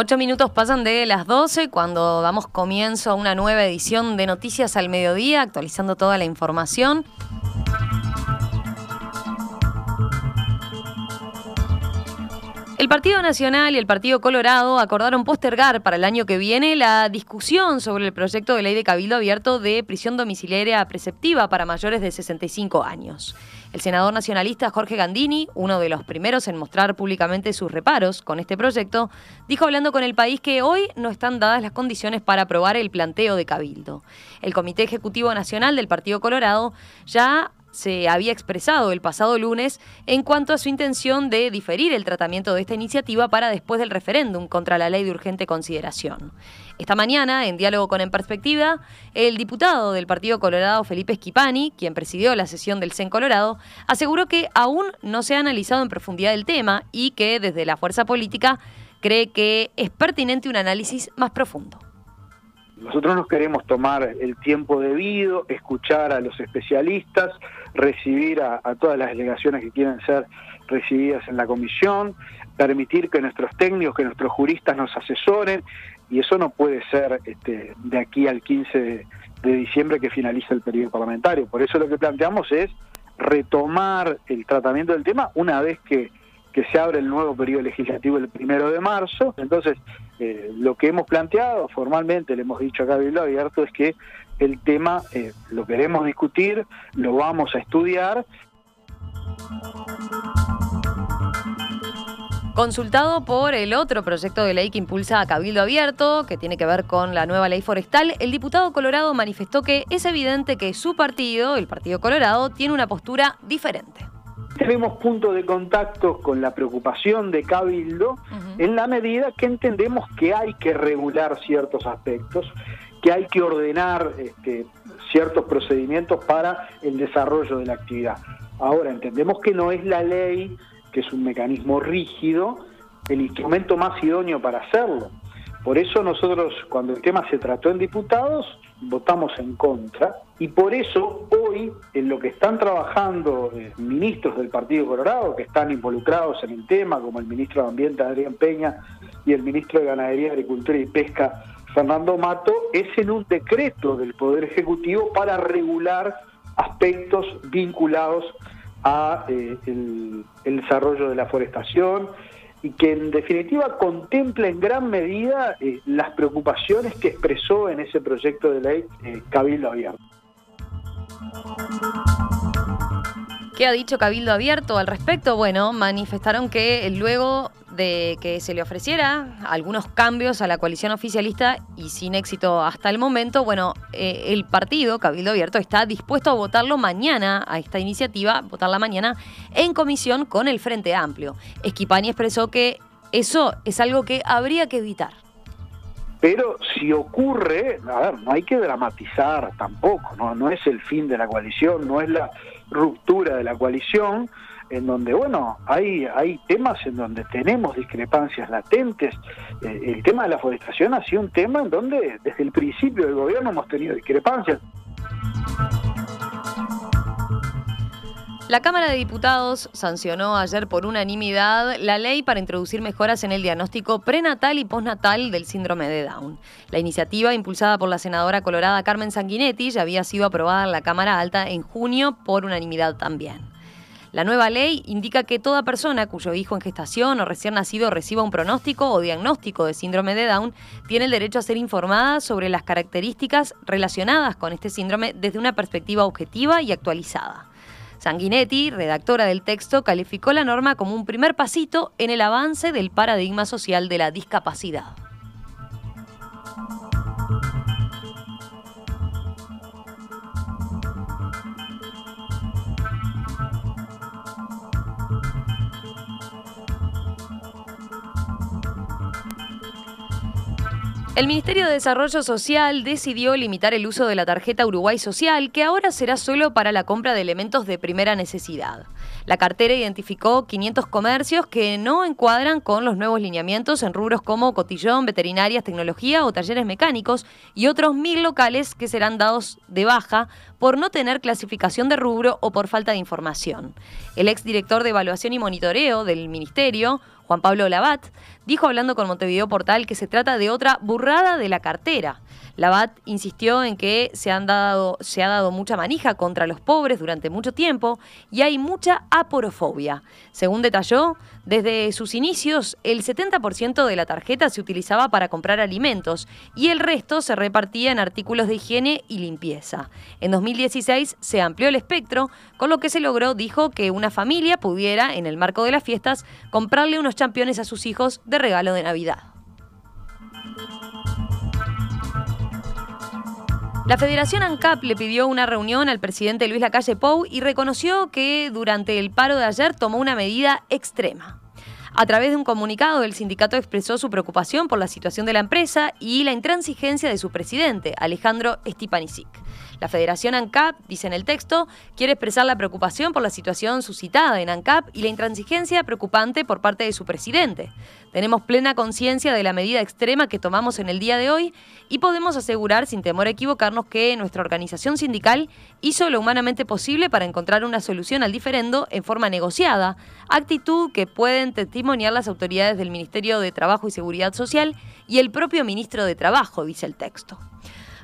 Ocho minutos pasan de las 12 cuando damos comienzo a una nueva edición de Noticias al Mediodía, actualizando toda la información. El Partido Nacional y el Partido Colorado acordaron postergar para el año que viene la discusión sobre el proyecto de ley de cabildo abierto de prisión domiciliaria preceptiva para mayores de 65 años. El senador nacionalista Jorge Gandini, uno de los primeros en mostrar públicamente sus reparos con este proyecto, dijo hablando con el país que hoy no están dadas las condiciones para aprobar el planteo de cabildo. El Comité Ejecutivo Nacional del Partido Colorado ya se había expresado el pasado lunes en cuanto a su intención de diferir el tratamiento de esta iniciativa para después del referéndum contra la ley de urgente consideración. Esta mañana, en diálogo con En Perspectiva, el diputado del Partido Colorado Felipe Schipani, quien presidió la sesión del CEN Colorado, aseguró que aún no se ha analizado en profundidad el tema y que desde la fuerza política cree que es pertinente un análisis más profundo. Nosotros nos queremos tomar el tiempo debido, escuchar a los especialistas, recibir a, todas las delegaciones que quieren ser recibidas en la comisión, permitir que nuestros técnicos, que nuestros juristas nos asesoren, y eso no puede ser este, de aquí al 15 de, de diciembre que finaliza el periodo parlamentario. Por eso lo que planteamos es retomar el tratamiento del tema una vez que que se abre el nuevo periodo legislativo el primero de marzo. Entonces, eh, lo que hemos planteado formalmente, le hemos dicho a Cabildo Abierto, es que el tema eh, lo queremos discutir, lo vamos a estudiar. Consultado por el otro proyecto de ley que impulsa a Cabildo Abierto, que tiene que ver con la nueva ley forestal, el diputado Colorado manifestó que es evidente que su partido, el Partido Colorado, tiene una postura diferente tenemos puntos de contacto con la preocupación de Cabildo en la medida que entendemos que hay que regular ciertos aspectos, que hay que ordenar este, ciertos procedimientos para el desarrollo de la actividad. Ahora, entendemos que no es la ley, que es un mecanismo rígido, el instrumento más idóneo para hacerlo. Por eso nosotros, cuando el tema se trató en diputados, votamos en contra y por eso hoy en lo que están trabajando eh, ministros del Partido Colorado que están involucrados en el tema, como el ministro de Ambiente Adrián Peña y el ministro de Ganadería, Agricultura y Pesca Fernando Mato, es en un decreto del Poder Ejecutivo para regular aspectos vinculados a eh, el desarrollo de la forestación y que en definitiva contempla en gran medida eh, las preocupaciones que expresó en ese proyecto de ley Cabildo Abierto. ¿Qué ha dicho Cabildo Abierto al respecto? Bueno, manifestaron que luego de que se le ofreciera algunos cambios a la coalición oficialista y sin éxito hasta el momento, bueno, eh, el partido Cabildo Abierto está dispuesto a votarlo mañana, a esta iniciativa, votarla mañana en comisión con el Frente Amplio. Esquipani expresó que eso es algo que habría que evitar. Pero si ocurre, a ver, no hay que dramatizar tampoco, ¿no? no es el fin de la coalición, no es la ruptura de la coalición, en donde, bueno, hay, hay temas en donde tenemos discrepancias latentes. Eh, el tema de la forestación ha sido un tema en donde desde el principio del gobierno hemos tenido discrepancias. La Cámara de Diputados sancionó ayer por unanimidad la ley para introducir mejoras en el diagnóstico prenatal y postnatal del síndrome de Down. La iniciativa, impulsada por la senadora colorada Carmen Sanguinetti, ya había sido aprobada en la Cámara Alta en junio por unanimidad también. La nueva ley indica que toda persona cuyo hijo en gestación o recién nacido reciba un pronóstico o diagnóstico de síndrome de Down tiene el derecho a ser informada sobre las características relacionadas con este síndrome desde una perspectiva objetiva y actualizada. Sanguinetti, redactora del texto, calificó la norma como un primer pasito en el avance del paradigma social de la discapacidad. El Ministerio de Desarrollo Social decidió limitar el uso de la tarjeta Uruguay Social, que ahora será solo para la compra de elementos de primera necesidad. La cartera identificó 500 comercios que no encuadran con los nuevos lineamientos en rubros como cotillón, veterinarias, tecnología o talleres mecánicos y otros mil locales que serán dados de baja por no tener clasificación de rubro o por falta de información. El exdirector de Evaluación y Monitoreo del Ministerio, Juan Pablo Labat, dijo hablando con Montevideo Portal que se trata de otra burrada de la cartera. Labat insistió en que se, han dado, se ha dado mucha manija contra los pobres durante mucho tiempo y hay mucha aporofobia. Según detalló, desde sus inicios el 70% de la tarjeta se utilizaba para comprar alimentos y el resto se repartía en artículos de higiene y limpieza. En 2016 se amplió el espectro, con lo que se logró, dijo, que una familia pudiera, en el marco de las fiestas, comprarle unos championes a sus hijos de regalo de Navidad. La Federación ANCAP le pidió una reunión al presidente Luis Lacalle Pou y reconoció que durante el paro de ayer tomó una medida extrema. A través de un comunicado, el sindicato expresó su preocupación por la situación de la empresa y la intransigencia de su presidente, Alejandro Stipanisic. La Federación ANCAP, dice en el texto, quiere expresar la preocupación por la situación suscitada en ANCAP y la intransigencia preocupante por parte de su presidente. Tenemos plena conciencia de la medida extrema que tomamos en el día de hoy y podemos asegurar sin temor a equivocarnos que nuestra organización sindical hizo lo humanamente posible para encontrar una solución al diferendo en forma negociada, actitud que pueden testimoniar las autoridades del Ministerio de Trabajo y Seguridad Social y el propio ministro de Trabajo, dice el texto.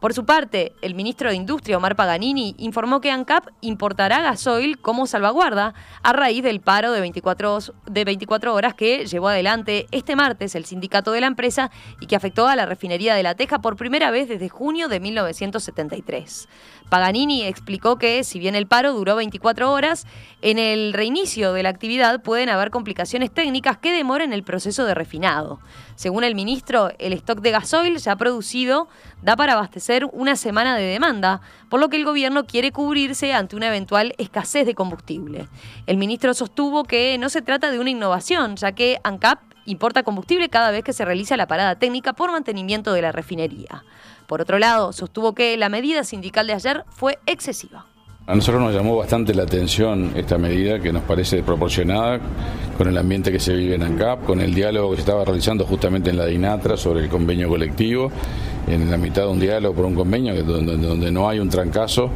Por su parte, el ministro de Industria, Omar Paganini, informó que ANCAP importará gasoil como salvaguarda a raíz del paro de 24, de 24 horas que llevó adelante este martes el sindicato de la empresa y que afectó a la refinería de La Teja por primera vez desde junio de 1973. Paganini explicó que, si bien el paro duró 24 horas, en el reinicio de la actividad pueden haber complicaciones técnicas que demoren el proceso de refinado. Según el ministro, el stock de gasoil ya producido da para abastecer una semana de demanda, por lo que el gobierno quiere cubrirse ante una eventual escasez de combustible. El ministro sostuvo que no se trata de una innovación, ya que ANCAP importa combustible cada vez que se realiza la parada técnica por mantenimiento de la refinería. Por otro lado, sostuvo que la medida sindical de ayer fue excesiva. A nosotros nos llamó bastante la atención esta medida que nos parece desproporcionada con el ambiente que se vive en ANCAP, con el diálogo que se estaba realizando justamente en la DINATRA sobre el convenio colectivo, en la mitad de un diálogo por un convenio donde, no hay un trancazo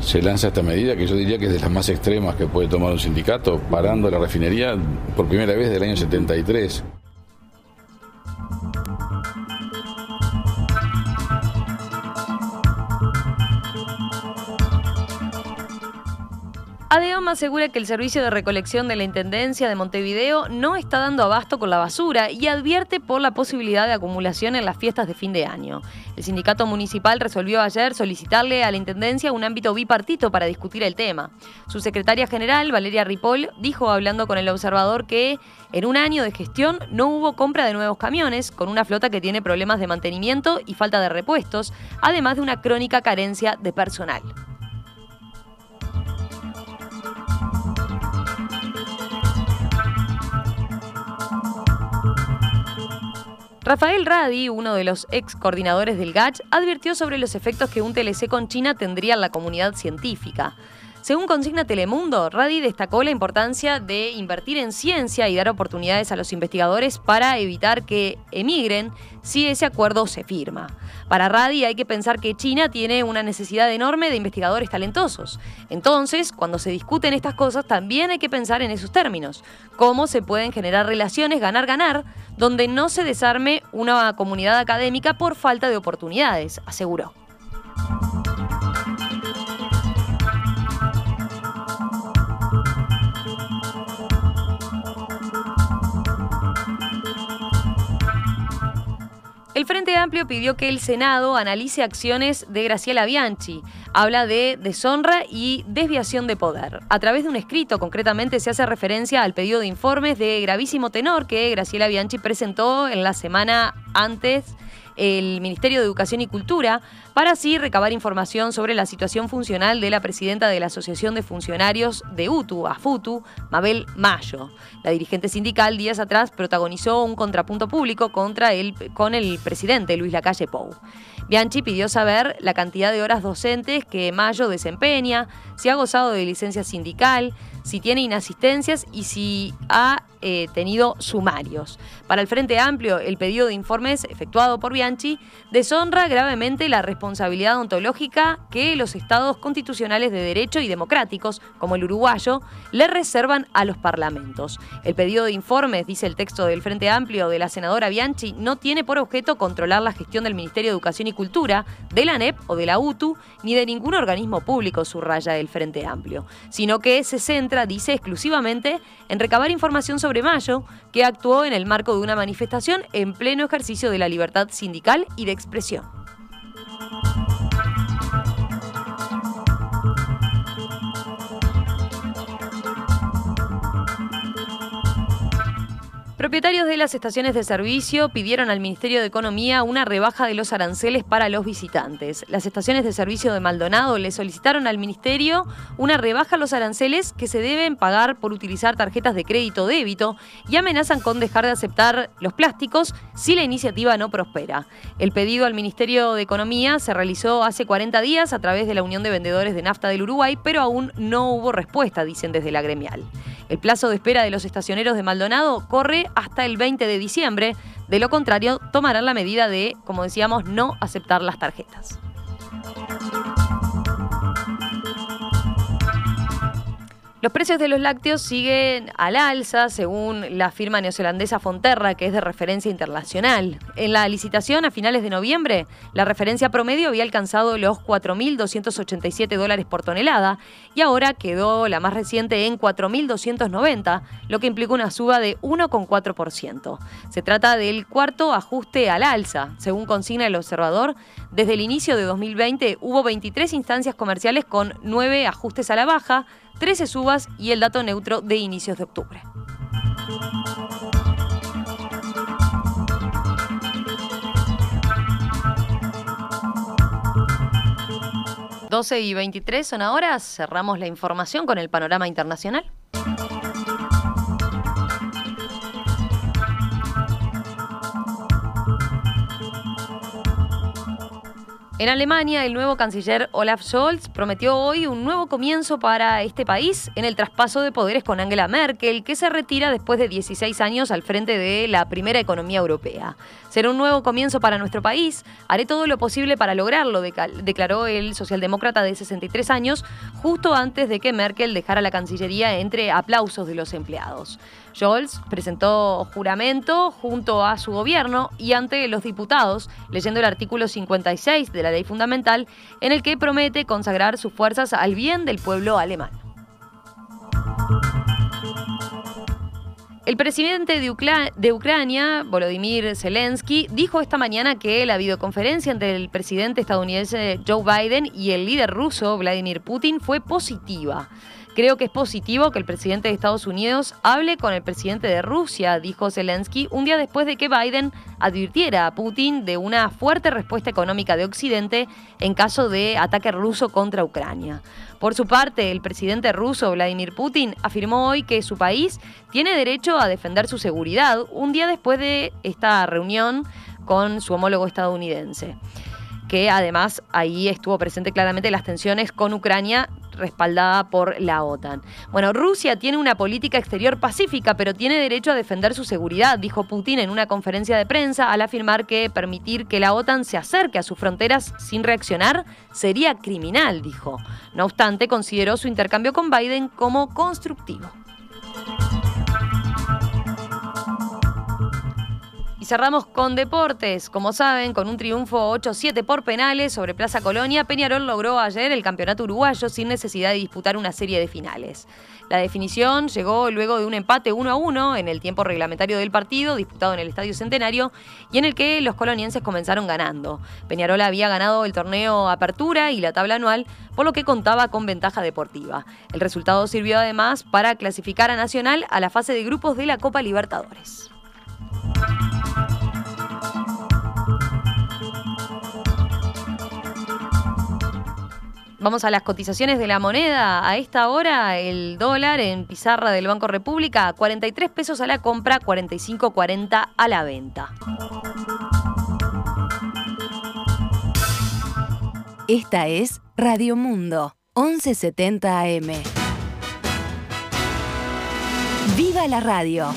se lanza esta medida que yo diría que es de las más extremas que puede tomar un sindicato, parando la refinería por primera vez del año 73. ADEOM asegura que el servicio de recolección de la Intendencia de Montevideo no está dando abasto con la basura y advierte por la posibilidad de acumulación en las fiestas de fin de año. El sindicato municipal resolvió ayer solicitarle a la Intendencia un ámbito bipartito para discutir el tema. Su secretaria general, Valeria Ripoll, dijo hablando con el observador que en un año de gestión no hubo compra de nuevos camiones, con una flota que tiene problemas de mantenimiento y falta de repuestos, además de una crónica carencia de personal. Rafael Radi, uno de los ex coordinadores del GACH, advirtió sobre los efectos que un TLC con China tendría en la comunidad científica. Según consigna Telemundo, Radi destacó la importancia de invertir en ciencia y dar oportunidades a los investigadores para evitar que emigren si ese acuerdo se firma. Para Radi hay que pensar que China tiene una necesidad enorme de investigadores talentosos. Entonces, cuando se discuten estas cosas, también hay que pensar en esos términos. Cómo se pueden generar relaciones ganar-ganar donde no se desarme una comunidad académica por falta de oportunidades, aseguró. El Frente Amplio pidió que el Senado analice acciones de Graciela Bianchi. Habla de deshonra y desviación de poder. A través de un escrito, concretamente, se hace referencia al pedido de informes de gravísimo tenor que Graciela Bianchi presentó en la semana antes el Ministerio de Educación y Cultura para así recabar información sobre la situación funcional de la presidenta de la Asociación de Funcionarios de UTU, AFUTU, Mabel Mayo. La dirigente sindical días atrás protagonizó un contrapunto público contra con el presidente Luis Lacalle Pou. Bianchi pidió saber la cantidad de horas docentes que Mayo desempeña, si ha gozado de licencia sindical, si tiene inasistencias y si ha eh, tenido sumarios. Para el Frente Amplio, el pedido de informes efectuado por Bianchi deshonra gravemente la responsabilidad ontológica que los estados constitucionales de derecho y democráticos, como el uruguayo, le reservan a los parlamentos. El pedido de informes, dice el texto del Frente Amplio de la senadora Bianchi, no tiene por objeto controlar la gestión del Ministerio de Educación y Cultura, de la ANEP o de la UTU, ni de ningún organismo público, subraya el Frente Amplio, sino que se centra, dice, exclusivamente en recabar información sobre Mayo, que actuó en el marco de una manifestación en pleno ejercicio de la libertad sindical y de expresión. Propietarios de las estaciones de servicio pidieron al Ministerio de Economía una rebaja de los aranceles para los visitantes. Las estaciones de servicio de Maldonado le solicitaron al Ministerio una rebaja a los aranceles que se deben pagar por utilizar tarjetas de crédito débito y amenazan con dejar de aceptar los plásticos si la iniciativa no prospera. El pedido al Ministerio de Economía se realizó hace 40 días a través de la Unión de Vendedores de Nafta del Uruguay, pero aún no hubo respuesta, dicen desde la gremial. El plazo de espera de los estacioneros de Maldonado corre hasta el 20 de diciembre. De lo contrario, tomarán la medida de, como decíamos, no aceptar las tarjetas. Los precios de los lácteos siguen al alza, según la firma neozelandesa Fonterra, que es de referencia internacional. En la licitación a finales de noviembre, la referencia promedio había alcanzado los 4.287 dólares por tonelada y ahora quedó la más reciente en 4.290, lo que implica una suba de 1,4%. Se trata del cuarto ajuste al alza, según consigna el observador. Desde el inicio de 2020 hubo 23 instancias comerciales con 9 ajustes a la baja, 13 subas y el dato neutro de inicios de octubre. ...12 y 23 son ahora... ...cerramos la información con el panorama internacional. En Alemania, el nuevo canciller Olaf Scholz prometió hoy un nuevo comienzo para este país en el traspaso de poderes con Angela Merkel, que se retira después de 16 años al frente de la primera economía europea. Será un nuevo comienzo para nuestro país. Haré todo lo posible para lograrlo, declaró el socialdemócrata de 63 años, justo antes de que Merkel dejara la Cancillería entre aplausos de los empleados. Scholz presentó juramento junto a su gobierno y ante los diputados, leyendo el artículo 56 de la ley fundamental, en el que promete consagrar sus fuerzas al bien del pueblo alemán. El presidente de, Ucrania, Volodymyr Zelensky, dijo esta mañana que la videoconferencia entre el presidente estadounidense Joe Biden y el líder ruso Vladimir Putin fue positiva. Creo que es positivo que el presidente de Estados Unidos hable con el presidente de Rusia, dijo Zelensky, un día después de que Biden advirtiera a Putin de una fuerte respuesta económica de Occidente en caso de ataque ruso contra Ucrania. Por su parte, el presidente ruso Vladimir Putin afirmó hoy que su país tiene derecho a defender su seguridad un día después de esta reunión con su homólogo estadounidense que además ahí estuvo presente claramente las tensiones con Ucrania respaldada por la OTAN. Bueno, Rusia tiene una política exterior pacífica, pero tiene derecho a defender su seguridad, dijo Putin en una conferencia de prensa al afirmar que permitir que la OTAN se acerque a sus fronteras sin reaccionar sería criminal, dijo. No obstante, consideró su intercambio con Biden como constructivo. Y cerramos con deportes. Como saben, con un triunfo 8-7 por penales sobre Plaza Colonia, Peñarol logró ayer el campeonato uruguayo sin necesidad de disputar una serie de finales. La definición llegó luego de un empate 1 1 en el tiempo reglamentario del partido, disputado en el Estadio Centenario, y en el que los colonienses comenzaron ganando. Peñarol había ganado el torneo Apertura y la tabla anual, por lo que contaba con ventaja deportiva. El resultado sirvió además para clasificar a Nacional a la fase de grupos de la Copa Libertadores. Vamos a las cotizaciones de la moneda. A esta hora el dólar en pizarra del Banco República, 43 pesos a la compra, 45.40 a la venta. Esta es Radio Mundo, 1170 AM. ¡Viva la radio!